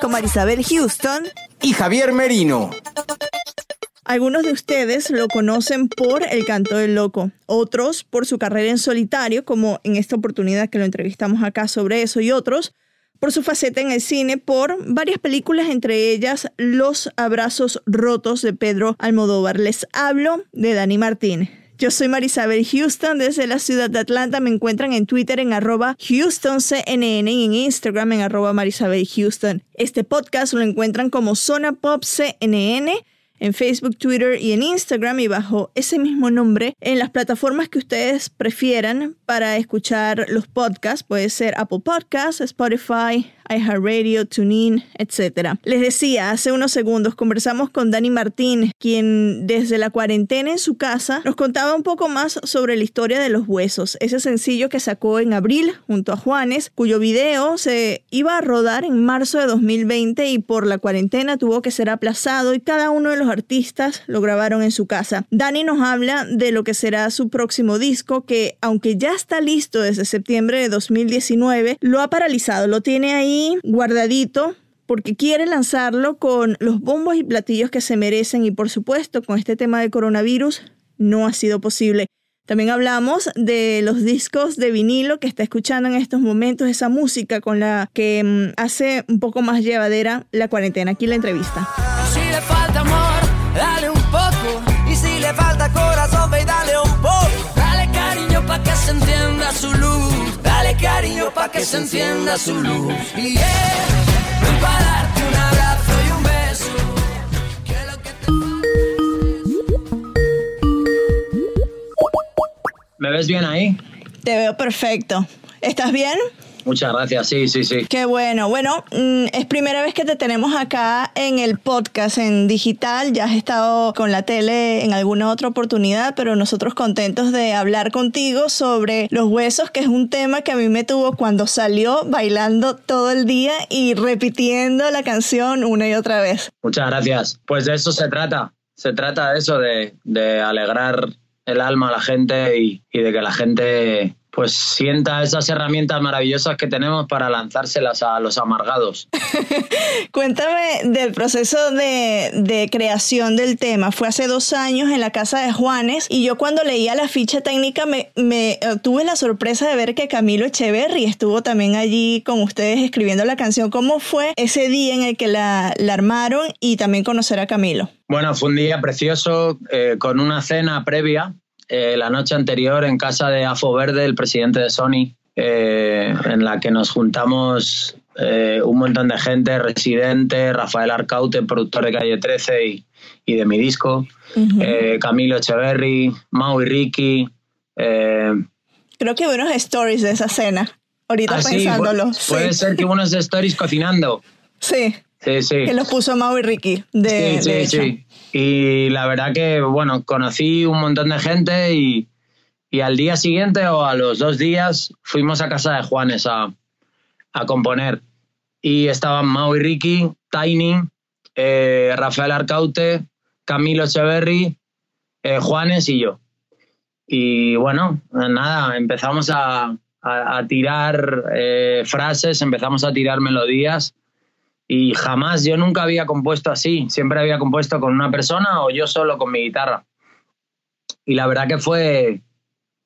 con Marisabel Houston. y Javier Merino. Algunos de ustedes lo conocen por El Canto del Loco, otros por su carrera en solitario, como en esta oportunidad que lo entrevistamos acá sobre eso, y otros por su faceta en el cine por varias películas, entre ellas Los Abrazos Rotos de Pedro Almodóvar. Les hablo de Dani Martín. Yo soy Marisabel Houston desde la ciudad de Atlanta. Me encuentran en Twitter en arroba HoustonCNN y en Instagram en arroba Marisabel Houston. Este podcast lo encuentran como Zona Pop CNN en Facebook, Twitter y en Instagram y bajo ese mismo nombre en las plataformas que ustedes prefieran para escuchar los podcasts. Puede ser Apple Podcasts, Spotify, iHeartRadio, TuneIn, etc. Les decía, hace unos segundos conversamos con Dani Martín, quien desde la cuarentena en su casa nos contaba un poco más sobre la historia de los huesos, ese sencillo que sacó en abril junto a Juanes, cuyo video se iba a rodar en marzo de 2020 y por la cuarentena tuvo que ser aplazado y cada uno de los artistas lo grabaron en su casa. Dani nos habla de lo que será su próximo disco que aunque ya está listo desde septiembre de 2019, lo ha paralizado, lo tiene ahí guardadito porque quiere lanzarlo con los bombos y platillos que se merecen y por supuesto con este tema del coronavirus no ha sido posible. También hablamos de los discos de vinilo que está escuchando en estos momentos, esa música con la que mm, hace un poco más llevadera la cuarentena. Aquí la entrevista. Si le falta amor, dale un poco. Y si le falta corazón, dale un poco. Dale cariño pa' que se entienda su luz. Cariño pa' que se encienda su luz. Y yeah, ven pa' darte un abrazo y un beso. Que lo que te ¿Me ves bien ahí? Te veo perfecto. ¿Estás bien? Muchas gracias, sí, sí, sí. Qué bueno. Bueno, mm, es primera vez que te tenemos acá en el podcast, en digital. Ya has estado con la tele en alguna otra oportunidad, pero nosotros contentos de hablar contigo sobre los huesos, que es un tema que a mí me tuvo cuando salió bailando todo el día y repitiendo la canción una y otra vez. Muchas gracias. Pues de eso se trata. Se trata de eso, de, de alegrar el alma a la gente y, y de que la gente pues sienta esas herramientas maravillosas que tenemos para lanzárselas a los amargados. Cuéntame del proceso de, de creación del tema. Fue hace dos años en la casa de Juanes y yo cuando leía la ficha técnica me, me eh, tuve la sorpresa de ver que Camilo Echeverry estuvo también allí con ustedes escribiendo la canción. ¿Cómo fue ese día en el que la, la armaron y también conocer a Camilo? Bueno, fue un día precioso eh, con una cena previa eh, la noche anterior en casa de Afo Verde, el presidente de Sony, eh, en la que nos juntamos eh, un montón de gente, Residente, Rafael Arcaute, productor de Calle 13 y, y de mi disco, Camilo Echeverry, Mau y Ricky. Creo que hubo unos stories de esa cena. Ahorita ah, pensándolo. pu- puede sí. ser que unos stories cocinando. sí. Sí, sí. Que los puso Mau y Ricky. De, sí. Y la verdad que, bueno, conocí un montón de gente y, y al día siguiente o a los dos días fuimos a casa de Juanes a, a componer. Y estaban Mau y Ricky, Tiny, eh, Rafael Arcaute, Camilo Echeverry, eh, Juanes y yo. Y bueno, nada, empezamos a, a- a tirar eh, frases, empezamos a tirar melodías y jamás, yo nunca había compuesto así, siempre había compuesto con una persona o yo solo con mi guitarra. Y la verdad que fue,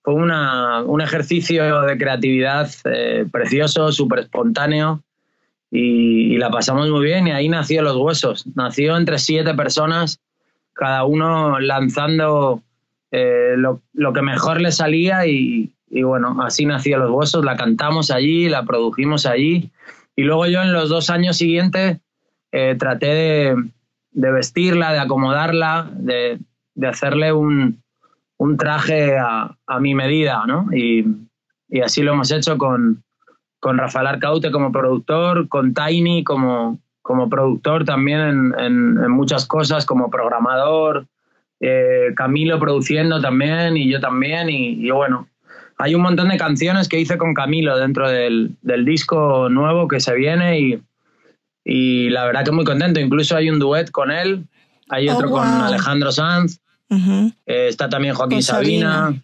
fue una- un ejercicio de creatividad eh, precioso, súper espontáneo y, la pasamos muy bien y ahí nació Los Huesos. Nació entre siete personas, cada uno lanzando eh, lo, que mejor le salía y, bueno, así nació Los Huesos. La cantamos allí, la produjimos allí y luego yo en los dos años siguientes eh, traté de, vestirla, de acomodarla, de, hacerle un, traje a, mi medida, ¿no? Y, y así lo hemos hecho con, con Rafael Arcaute como productor, con Tiny como, como productor también en, muchas cosas, como programador, eh, Camilo produciendo también y yo también. Y, bueno, hay un montón de canciones que hice con Camilo dentro del, disco nuevo que se viene y, y, la verdad que muy contento. Incluso hay un duet con él, hay otro oh, con Alejandro Sanz, eh, está también Joaquín Sabina.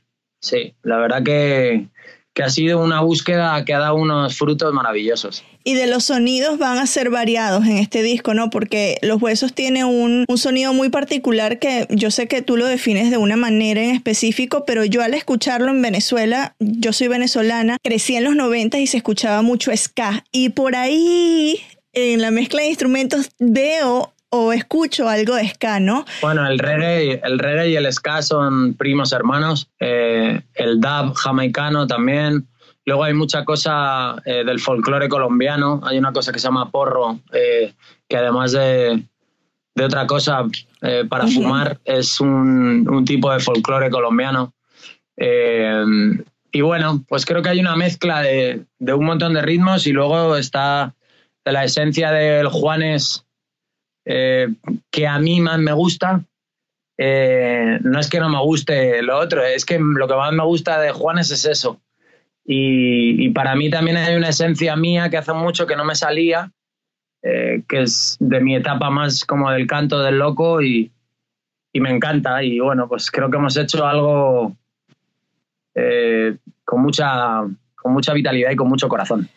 Sí, la verdad que, que ha sido una búsqueda que ha dado unos frutos maravillosos. Y de los sonidos van a ser variados en este disco, ¿no? Porque Los Huesos tiene un, un, sonido muy particular que yo sé que tú lo defines de una manera en específico, pero yo al escucharlo en Venezuela, yo soy venezolana, crecí en los 90 y se escuchaba mucho ska. Y por ahí en la mezcla de instrumentos veo o escucho algo de ska, ¿no? Bueno, el reggae, el reggae y el ska son primos hermanos. Eh, el dub jamaicano también. Luego hay mucha cosa eh, del folclore colombiano. Hay una cosa que se llama porro, eh, que además de, de otra cosa para fumar, es un, un, tipo de folclore colombiano. y bueno, pues creo que hay una mezcla de, de un montón de ritmos y luego está de la esencia del Juanes eh, que a mí más me gusta. Eh, no es que no me guste lo otro, es que lo que más me gusta de Juanes es eso. Y, para mí también hay una esencia mía que hace mucho que no me salía, eh, que es de mi etapa más como del canto del loco y, y me encanta. Y bueno, pues creo que hemos hecho algo con, mucha, con mucha vitalidad y con mucho corazón.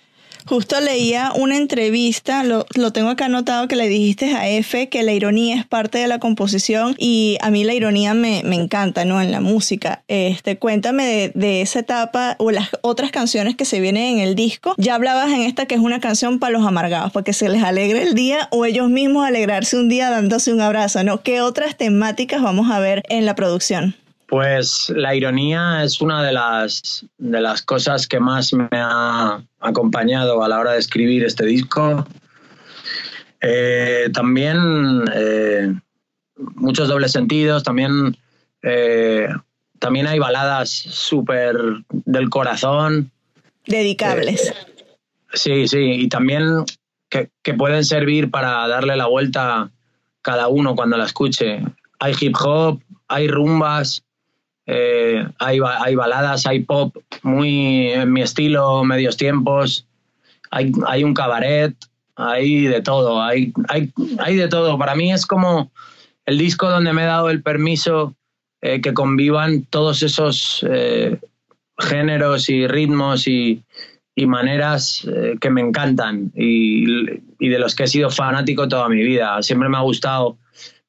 Justo leía una entrevista, lo, tengo acá anotado, que le dijiste a F que la ironía es parte de la composición y a mí la ironía me, encanta, ¿no? En la música. Este, cuéntame de, esa etapa o las otras canciones que se vienen en el disco. Ya hablabas en esta que es una canción para los amargados, para que se les alegre el día o ellos mismos alegrarse un día dándose un abrazo, ¿no? ¿Qué otras temáticas vamos a ver en la producción? Pues la ironía es una de las, de las cosas que más me ha acompañado a la hora de escribir este disco. Eh, también eh, muchos dobles sentidos, también, eh, también hay baladas súper del corazón. Dedicables. sí, sí, y también que, que pueden servir para darle la vuelta cada uno cuando la escuche. Hay hip hop, hay rumbas, eh, hay, baladas, hay pop muy en mi estilo, medios tiempos, hay, un cabaret, hay de todo, hay, de todo. Para mí es como el disco donde me he dado el permiso eh, que convivan todos esos eh, géneros y ritmos y, y maneras que me encantan y, y, de los que he sido fanático toda mi vida. Siempre me ha gustado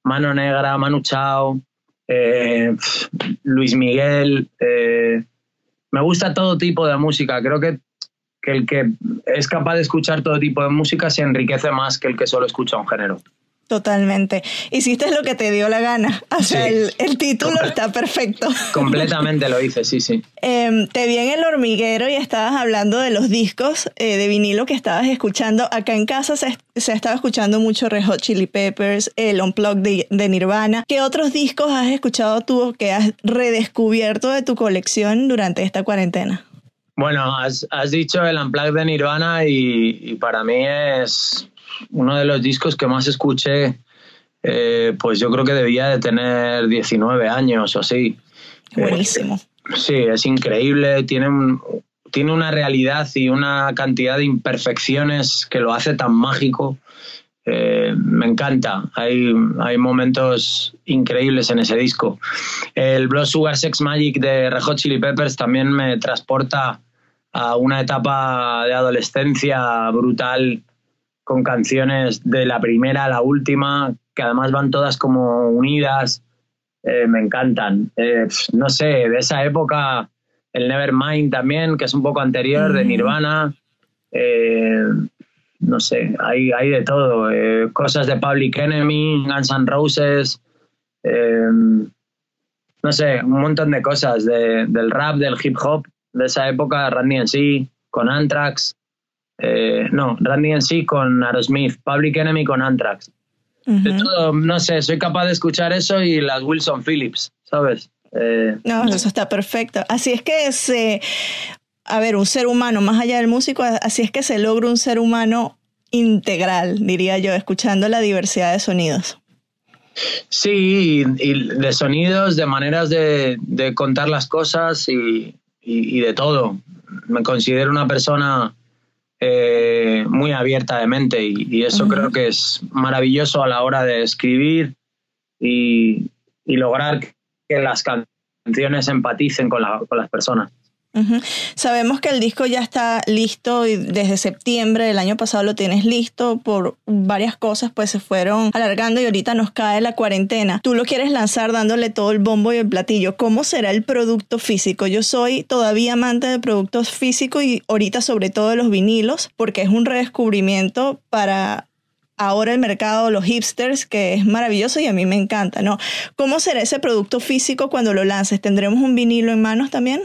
Mano Negra, Manu Chao, eh, Luis Miguel. Eh, me gusta todo tipo de música. Creo que, que, el que es capaz de escuchar todo tipo de música se enriquece más que el que solo escucha un género. Totalmente. Hiciste lo que te dio la gana. O sea, el, título está perfecto. Completamente lo hice, sí, sí. Em, te vi en el hormiguero y estabas hablando de los discos eh, de vinilo que estabas escuchando. Acá en casa se, se estaba escuchando mucho Red Hot Chili Peppers, el Unplugged de, de, Nirvana. ¿Qué otros discos has escuchado tú que has redescubierto de tu colección durante esta cuarentena? Bueno, has, has dicho el Unplugged de Nirvana y, y para mí es uno de los discos que más escuché, eh, pues yo creo que debía de tener 19 años o así. Buenísimo. sí, es increíble, tiene, tiene una realidad y una cantidad de imperfecciones que lo hace tan mágico. Eh, me encanta, hay, hay momentos increíbles en ese disco. El Blood Sugar Sex Magic de Red Hot Chili Peppers también me transporta a una etapa de adolescencia brutal con canciones de la primera a la última, que además van todas como unidas, eh, me encantan. Eh, no sé, de esa época, el Nevermind también, que es un poco anterior, de Nirvana. Eh, no sé, hay, hay de todo. Cosas de Public Enemy, Guns N' Roses, eh, no sé, un montón de cosas del rap, del hip hop de esa época, Randy en sí, con Anthrax. Eh, no, Randy en sí con Aerosmith, Public Enemy con Anthrax. De todo, no sé, soy capaz de escuchar eso y las Wilson Phillips, ¿sabes? no, eso está perfecto. Así es que es, a ver, un ser humano, más allá del músico, así es que se logra un ser humano integral, diría yo, escuchando la diversidad de sonidos. Sí, y, de sonidos, de maneras de, contar las cosas y, de todo. Me considero una persona eh, muy abierta de mente y, eso creo que es maravilloso a la hora de escribir y, lograr que las canciones empaticen con las personas. Sabemos que el disco ya está listo y desde septiembre del año pasado lo tienes listo por varias cosas, pues se fueron alargando y ahorita nos cae la cuarentena. Tú lo quieres lanzar dándole todo el bombo y el platillo. ¿Cómo será el producto físico? Yo soy todavía amante de productos físicos y ahorita sobre todo de los vinilos porque es un redescubrimiento para ahora el mercado, los hipsters, que es maravilloso y a mí me encanta, ¿no? ¿Cómo será ese producto físico cuando lo lances? ¿Tendremos un vinilo en manos también?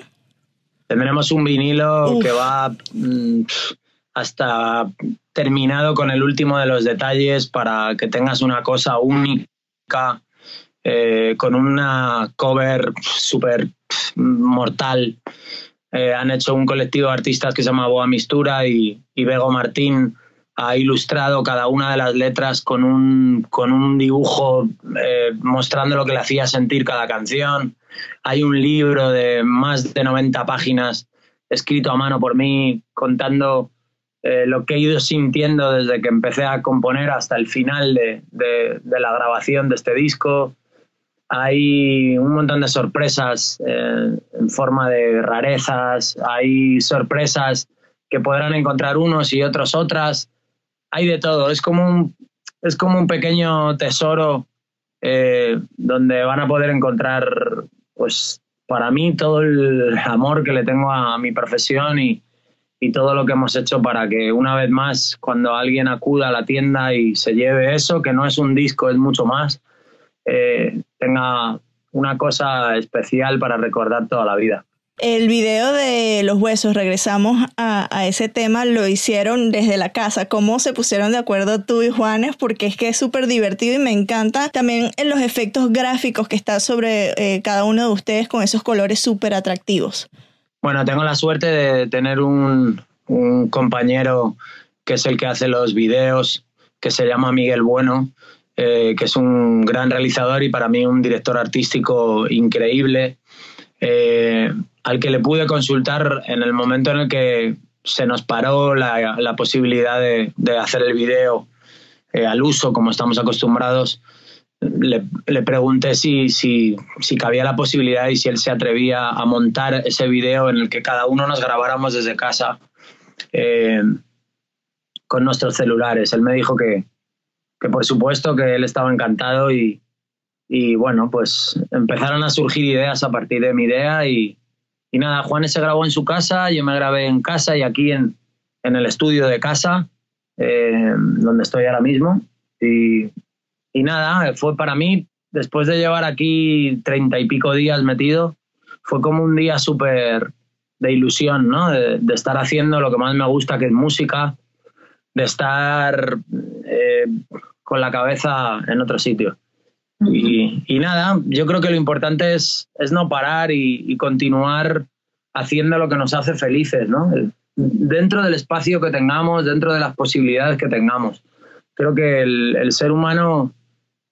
Tendremos un vinilo que va mm, hasta terminado con el último de los detalles para que tengas una cosa única, eh, con una cover súper mortal. Eh, han hecho un colectivo de artistas que se llama Boa Mistura y, y Bego Martín ha ilustrado cada una de las letras con un, con un dibujo eh, mostrando lo que le hacía sentir cada canción. Hay un libro de más de 90 páginas escrito a mano por mí contando eh, lo que he ido sintiendo desde que empecé a componer hasta el final de, la grabación de este disco. Hay un montón de sorpresas eh, en forma de rarezas, hay sorpresas que podrán encontrar unos y otros otras hay de todo. Es como un, es como un pequeño tesoro eh, donde van a poder encontrar, pues, para mí todo el amor que le tengo a, mi profesión y, todo lo que hemos hecho para que una vez más, cuando alguien acuda a la tienda y se lleve eso, que no es un disco, es mucho más, eh, tenga una cosa especial para recordar toda la vida. El video de los huesos, regresamos a, ese tema, lo hicieron desde la casa. ¿Cómo se pusieron de acuerdo tú y Juanes? Porque es que es súper divertido y me encanta también en los efectos gráficos que está sobre eh, cada uno de ustedes con esos colores súper atractivos. Bueno, tengo la suerte de tener un, compañero que es el que hace los videos, que se llama Miguel Bueno, eh, que es un gran realizador y para mí un director artístico increíble. Eh, al que le pude consultar en el momento en el que se nos paró la, posibilidad de, hacer el video eh, al uso como estamos acostumbrados. Le, pregunté si, si, si, cabía la posibilidad y si él se atrevía a montar ese video en el que cada uno nos grabáramos desde casa eh, con nuestros celulares. Él me dijo que, que por supuesto que él estaba encantado y, y bueno, pues empezaron a surgir ideas a partir de mi idea y, y nada, Juanes se grabó en su casa, yo me grabé en casa y aquí en, en el estudio de casa, eh, donde estoy ahora mismo. Y, nada, fue para mí, después de llevar aquí treinta y pico días metido, fue como un día súper de ilusión, ¿no? De, estar haciendo lo que más me gusta, que es música, de estar eh, con la cabeza en otro sitio. Y, nada, yo creo que lo importante es, es no parar y, continuar haciendo lo que nos hace felices, ¿no? Dentro del espacio que tengamos, dentro de las posibilidades que tengamos. Creo que el, ser humano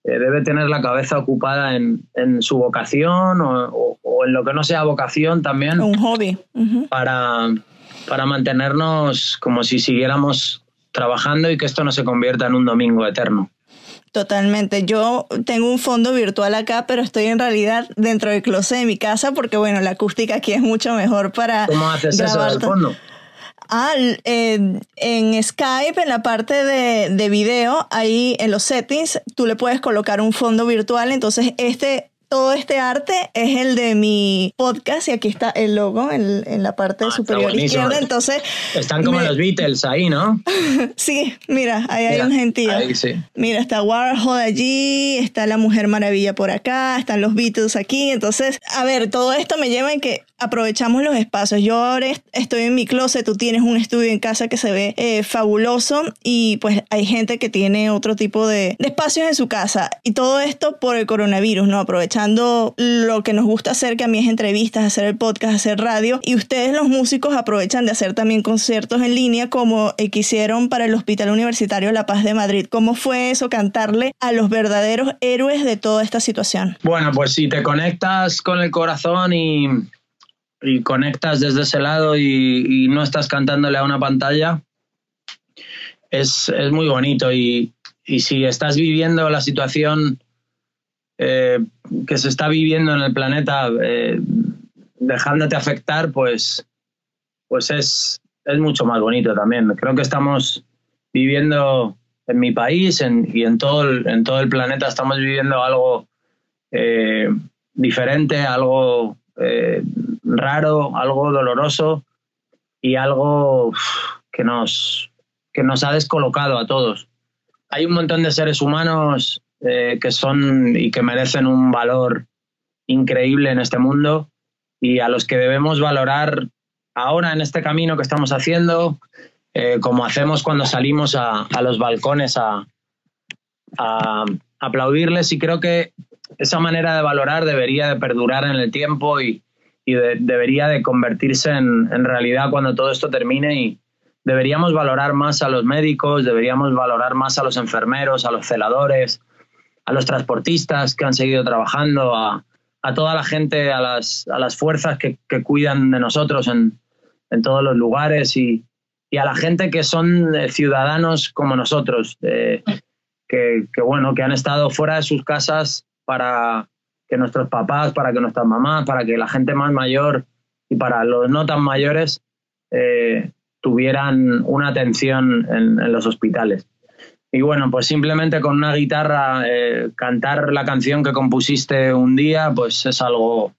eh, debe tener la cabeza ocupada en, su vocación o, en lo que no sea vocación también. Un hobby. para, para mantenernos como si siguiéramos trabajando y que esto no se convierta en un domingo eterno. Totalmente. Yo tengo un fondo virtual acá, pero estoy en realidad dentro del closet de mi casa porque, bueno, la acústica aquí es mucho mejor para. ¿Cómo haces eso del fondo? Ah, en Skype, en la parte de, video, ahí en los settings, tú le puedes colocar un fondo virtual. Entonces, este todo este arte es el de mi podcast y aquí está el logo en, en la parte Ah, superior izquierda. Entonces, Están como me- los Beatles ahí, ¿no? sí, mira, ahí hay un gentío. ahí sí. Mira, está Warhol allí, está la Mujer Maravilla por acá, están los Beatles aquí. Entonces, a ver, todo esto me lleva en que aprovechamos los espacios. Yo ahora est- estoy en mi closet, tú tienes un estudio en casa que se ve eh, fabuloso y pues hay gente que tiene otro tipo de, de espacios en su casa. Y todo esto por el coronavirus, ¿no? Aprovechando lo que nos gusta hacer, que a mí es entrevistas, hacer el podcast, hacer radio. Y ustedes los músicos aprovechan de hacer también conciertos en línea como el que hicieron para el Hospital Universitario La Paz de Madrid. ¿Cómo fue eso, cantarle a los verdaderos héroes de toda esta situación? Bueno, pues si te conectas con el corazón y, y conectas desde ese lado y, no estás cantándole a una pantalla, es, es muy bonito. Y, y si estás viviendo la situación eh, que se está viviendo en el planeta, eh, dejándote afectar, pues, pues es, es mucho más bonito también. Creo que estamos viviendo en mi país en- y en todo, el, en todo el planeta, estamos viviendo algo eh, diferente, algo eh, raro, algo doloroso y algo que nos, que nos ha descolocado a todos. Hay un montón de seres humanos eh, que son y que merecen un valor increíble en este mundo y a los que debemos valorar ahora en este camino que estamos haciendo, eh, como hacemos cuando salimos a, a los balcones a, a aplaudirles y creo que esa manera de valorar debería de perdurar en el tiempo y, y de- debería de convertirse en, realidad cuando todo esto termine y deberíamos valorar más a los médicos, deberíamos valorar más a los enfermeros, a los celadores, a los transportistas que han seguido trabajando, a, a toda la gente, a las, a las fuerzas que, que cuidan de nosotros en, en todos los lugares y, y a la gente que son eh, ciudadanos como nosotros, eh, que, bueno, que han estado fuera de sus casas para que nuestros papás, para que nuestras mamás, para que la gente más mayor y para los no tan mayores eh, tuvieran una atención en, los hospitales. Y bueno, pues simplemente con una guitarra eh, cantar la canción que compusiste un día, pues es algo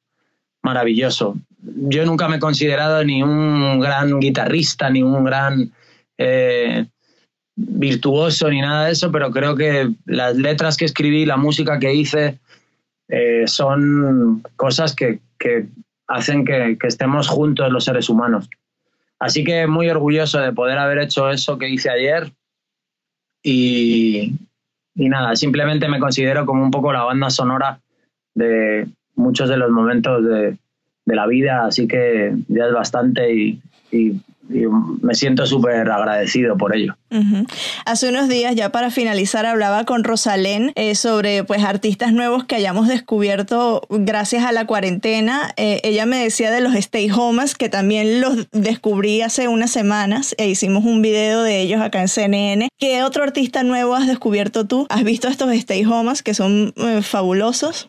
maravilloso. Yo nunca me he considerado ni un gran guitarrista, ni un gran eh, virtuoso, ni nada de eso, pero creo que las letras que escribí, la música que hice, eh, son cosas que, que hacen que, que estemos juntos los seres humanos. Así que muy orgulloso de poder haber hecho eso que hice ayer y, y nada, simplemente me considero como un poco la banda sonora de muchos de los momentos de, de la vida, así que ya es bastante y, y- y me siento súper agradecido por ello. Hace unos días, ya para finalizar, hablaba con Rosalén eh, sobre pues artistas nuevos que hayamos descubierto gracias a la cuarentena. Eh, ella me decía de los Stay Homes, que también los descubrí hace unas semanas e hicimos un video de ellos acá en CNN. ¿Qué otro artista nuevo has descubierto tú? ¿Has visto estos Stay Homes que son eh, fabulosos?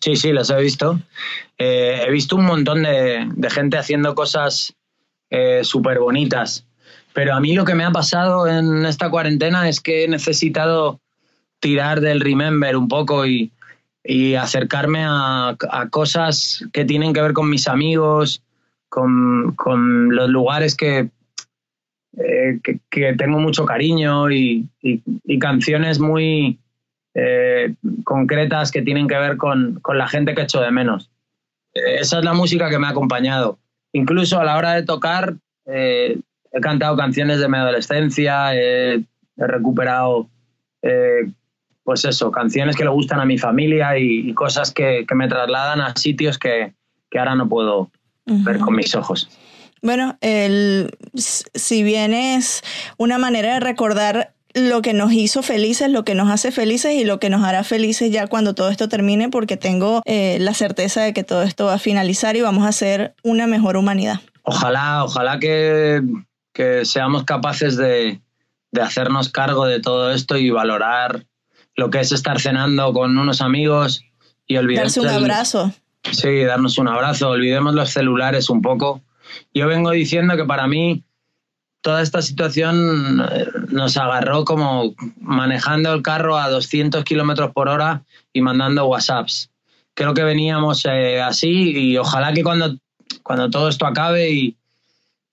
Sí, sí, los he visto. He visto un montón de, de gente haciendo cosas súper bonitas. Pero a mí lo que me ha pasado en esta cuarentena es que he necesitado tirar del remember un poco y, y acercarme a, cosas que tienen que ver con mis amigos, con, con los lugares que, eh, que, tengo mucho cariño y, y- canciones muy eh, concretas que tienen que ver con, con la gente que echo de menos. Esa es la música que me ha acompañado. Incluso a la hora de tocar, eh, he cantado canciones de mi adolescencia, eh, he recuperado, eh, pues eso, canciones que le gustan a mi familia y, y cosas que, que me trasladan a sitios que, que ahora no puedo ver con mis ojos. Bueno, el, si bien es una manera de recordar lo que nos hizo felices, lo que nos hace felices y lo que nos hará felices ya cuando todo esto termine, porque tengo eh, la certeza de que todo esto va a finalizar y vamos a ser una mejor humanidad. Ojalá, ojalá que, que seamos capaces de, de hacernos cargo de todo esto y valorar lo que es estar cenando con unos amigos y olvidarnos Darse un abrazo. Sí, darnos un abrazo, olvidemos los celulares un poco. Yo vengo diciendo que para mí toda esta situación eh, nos agarró como manejando el carro a 200 kilómetros por hora y mandando WhatsApps. creo que veníamos eh, así y ojalá que cuando, cuando todo esto acabe y,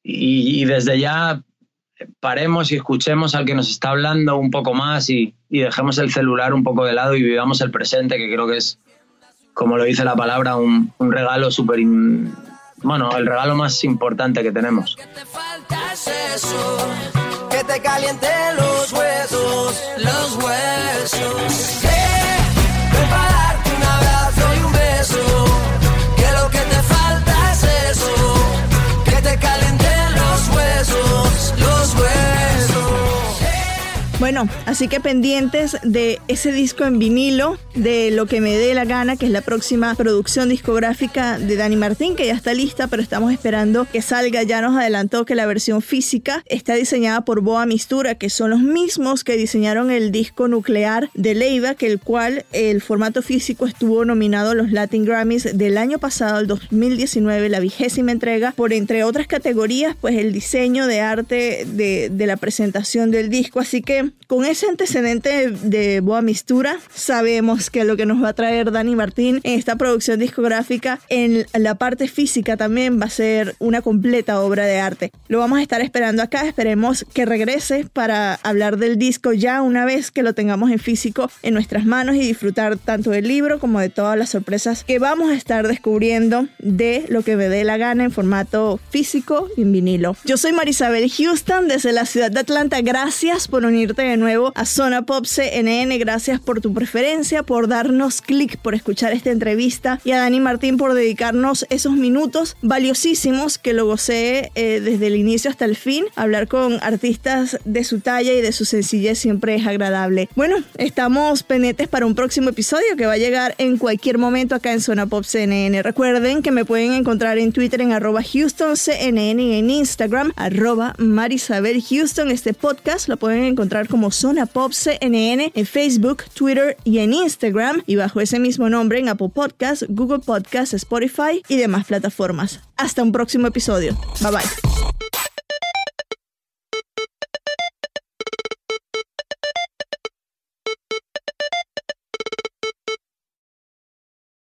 y, desde ya paremos y escuchemos al que nos está hablando un poco más y, dejemos el celular un poco de lado y vivamos el presente, que creo que es, como lo dice la palabra, un, un regalo súper... Bueno, el regalo más importante que tenemos. Que te caliente los huesos, los huesos. Bueno, así que pendientes de ese disco en vinilo, de Lo que me dé la gana, que es la próxima producción discográfica de Dani Martín, que ya está lista, pero estamos esperando que salga. Ya nos adelantó que la versión física está diseñada por Boa Mistura, que son los mismos que diseñaron el disco nuclear de Leiva, que el cual el formato físico estuvo nominado a los Latin Grammys del año pasado, el 2019, la vigésima entrega, por entre otras categorías, pues el diseño de arte de, de la presentación del disco. Así que con ese antecedente de Boa Mistura, sabemos que lo que nos va a traer Dani Martín en esta producción discográfica, en la parte física también va a ser una completa obra de arte. Lo vamos a estar esperando acá, esperemos que regrese para hablar del disco ya una vez que lo tengamos en físico en nuestras manos y disfrutar tanto del libro como de todas las sorpresas que vamos a estar descubriendo de lo que me dé la gana en formato físico y en vinilo. Yo soy Marisabel Houston desde la ciudad de Atlanta. Gracias por unirte de nuevo a Zona Pop CNN. Gracias por tu preferencia, por darnos clic, por escuchar esta entrevista y a Dani Martín por dedicarnos esos minutos valiosísimos que lo gocé eh, desde el inicio hasta el fin. Hablar con artistas de su talla y de su sencillez siempre es agradable. Bueno, estamos pendientes para un próximo episodio que va a llegar en cualquier momento acá en Zona Pop CNN. Recuerden que me pueden encontrar en Twitter en arroba HoustonCNN y en Instagram arroba Marisabel Houston. Este podcast lo pueden encontrar como Zona Pop CNN en Facebook, Twitter y en Instagram y bajo ese mismo nombre en Apple Podcasts, Google Podcasts, Spotify y demás plataformas. Hasta un próximo episodio. Bye bye.